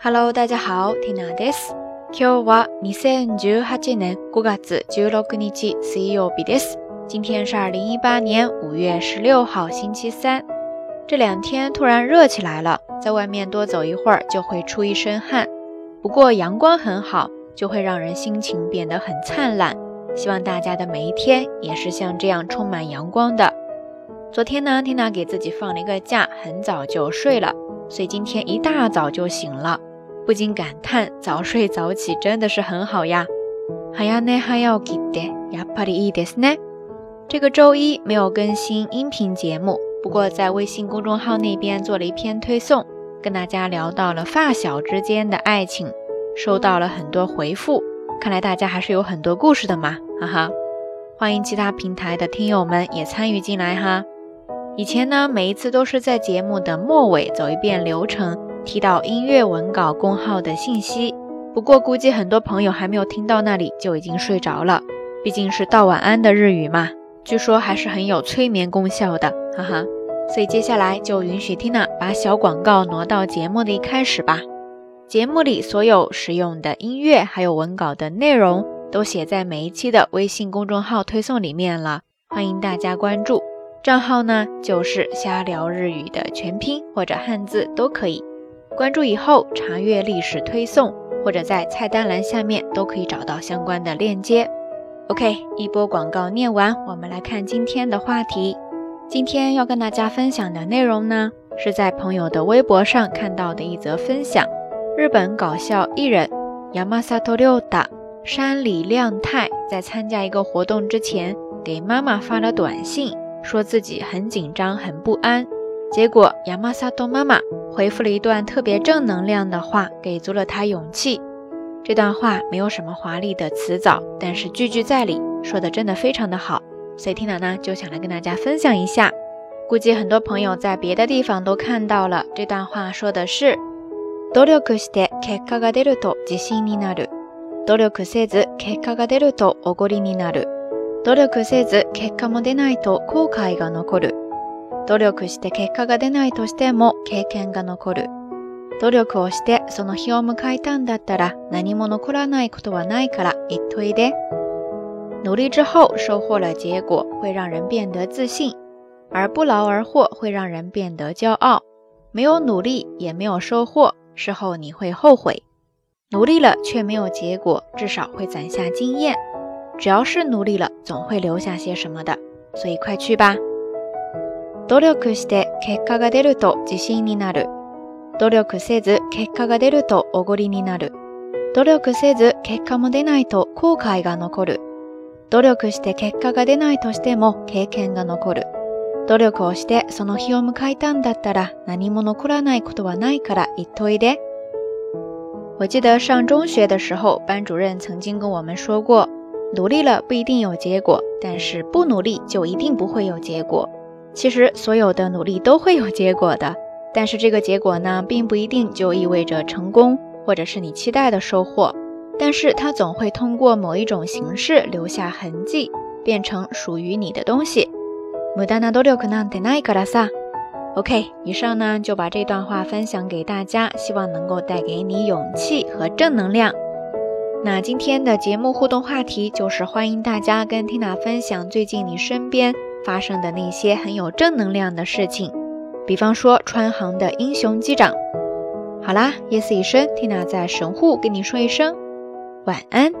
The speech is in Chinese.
Hello，大家好，Tina です。今日は二千十八年五月十六日水曜日です。今天是二零一八年五月十六号，星期三。这两天突然热起来了，在外面多走一会儿就会出一身汗。不过阳光很好，就会让人心情变得很灿烂。希望大家的每一天也是像这样充满阳光的。昨天呢，Tina 给自己放了一个假，很早就睡了，所以今天一大早就醒了。 不禁感叹，早睡早起真的是很好呀。这个周一没有更新音频节目，不过在微信公众号那边做了一篇推送，跟大家聊到了发小之间的爱情，收到了很多回复。看来大家还是有很多故事的嘛，哈哈。欢迎其他平台的听友们也参与进来哈。以前呢，每一次都是在节目的末尾走一遍流程。提到音乐文稿公号的信息，不过估计很多朋友还没有听到那里就已经睡着了。毕竟是道晚安的日语嘛，据说还是很有催眠功效的，哈哈。所以接下来就允许 Tina 把小广告挪到节目的一开始吧。节目里所有使用的音乐还有文稿的内容都写在每一期的微信公众号推送里面了，欢迎大家关注。账号呢就是瞎聊日语的全拼或者汉字都可以。关注以后查阅历史推送，或者在菜单栏下面都可以找到相关的链接。OK，一波广告念完，我们来看今天的话题。今天要跟大家分享的内容呢，是在朋友的微博上看到的一则分享。日本搞笑艺人 Yamasato 六打山里亮太在参加一个活动之前，给妈妈发了短信，说自己很紧张、很不安。结果，Yamasato 妈妈回复了一段特别正能量的话，给足了他勇气。这段话没有什么华丽的词藻，但是句句在理，说的真的非常的好。所以听了呢，就想来跟大家分享一下。估计很多朋友在别的地方都看到了这段话，说的是：努力して結果が出ると自信になる。努力せず結果が出るとおごりになる。努力せず結果も出ないと後悔が残る。 努力して結果が出ないとしても経験が残る。努力をしてその日を迎えたんだったら何も残らないことはないから言っといで。努力之后收获了结果，会让人变得自信；而不劳而获会让人变得骄傲。没有努力也没有收获，事后你会后悔。努力了却没有结果，至少会攒下经验。只要是努力了，总会留下些什么的。所以快去吧！ 努力して結果が出ると自信になる。努力せず結果が出るとおごりになる。努力せず結果も出ないと後悔が残る。努力して結果が出ないとしても経験が残る。努力をしてその日を迎えたんだったら何も残らないことはないから言っといで。我记得上中学的时候，班主任曾经跟我们说过，努力了不一定有结果，但是不努力就一定不会有结果。其实所有的努力都会有结果的，但是这个结果呢，并不一定就意味着成功，或者是你期待的收获。但是它总会通过某一种形式留下痕迹，变成属于你的东西。OK，以上呢就把这段话分享给大家，希望能够带给你勇气和正能量。那今天的节目互动话题就是欢迎大家跟 Tina 分享最近你身边。发生的那些很有正能量的事情，比方说川航的英雄机长。好啦，夜色已深缇娜在神户跟你说一声晚安。